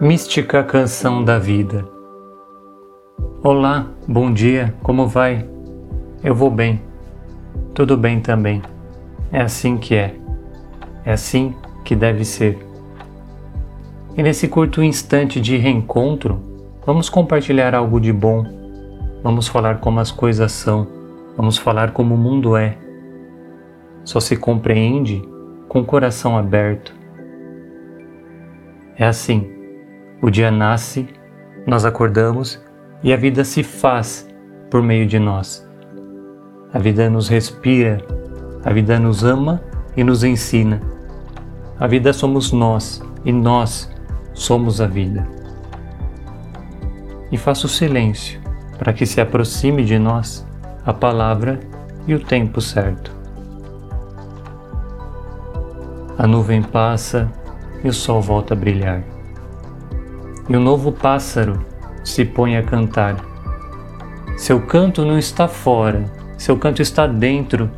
Mística Canção da Vida. Olá, bom dia, como vai? Eu vou bem. Tudo bem também. É assim que é. É assim que deve ser. E nesse curto instante de reencontro, vamos compartilhar algo de bom Vamos falar como as coisas são. Vamos falar como o mundo é. Só se compreende com o coração aberto. É assim o dia nasce, nós acordamos e a vida se faz por meio de nós. A vida nos respira, a vida nos ama e nos ensina. A vida somos nós e nós somos a vida. E faça o silêncio para que se aproxime de nós a palavra e o tempo certo. A nuvem passa e o sol volta a brilhar e um novo pássaro se põe a cantar. Seu canto não está fora, seu canto está dentro.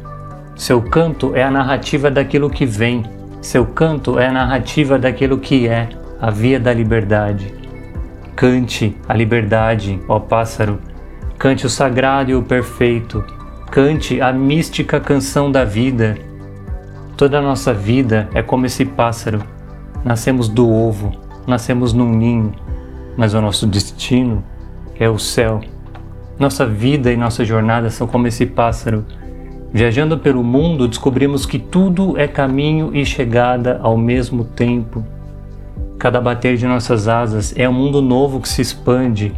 Seu canto é a narrativa daquilo que vem, seu canto é a narrativa daquilo que é, a via da liberdade. Cante a liberdade, ó pássaro, cante o sagrado e o perfeito, cante a mística canção da vida. Toda a nossa vida é como esse pássaro. Nascemos do ovo, nascemos num ninho, mas o nosso destino é o céu. Nossa vida e nossa jornada são como esse pássaro. Viajando pelo mundo, descobrimos que tudo é caminho e chegada ao mesmo tempo. Cada bater de nossas asas é um mundo novo que se expande.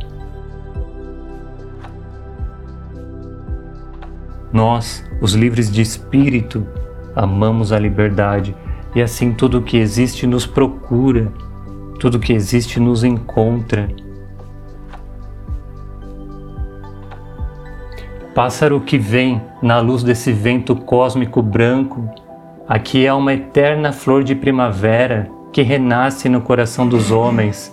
Nós, os livres de espírito, amamos a liberdade e assim tudo o que existe nos procura tudo que existe nos encontra. Pássaro que vem na luz desse vento cósmico branco, aqui é uma eterna flor de primavera que renasce no coração dos homens.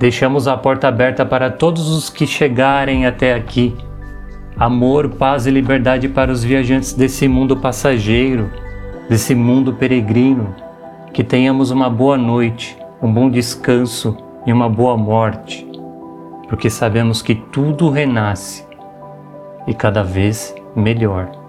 Deixamos a porta aberta para todos os que chegarem até aqui. Amor, paz e liberdade para os viajantes desse mundo passageiro desse mundo peregrino, que tenhamos uma boa noite, um bom descanso e uma boa morte, porque sabemos que tudo renasce e cada vez melhor.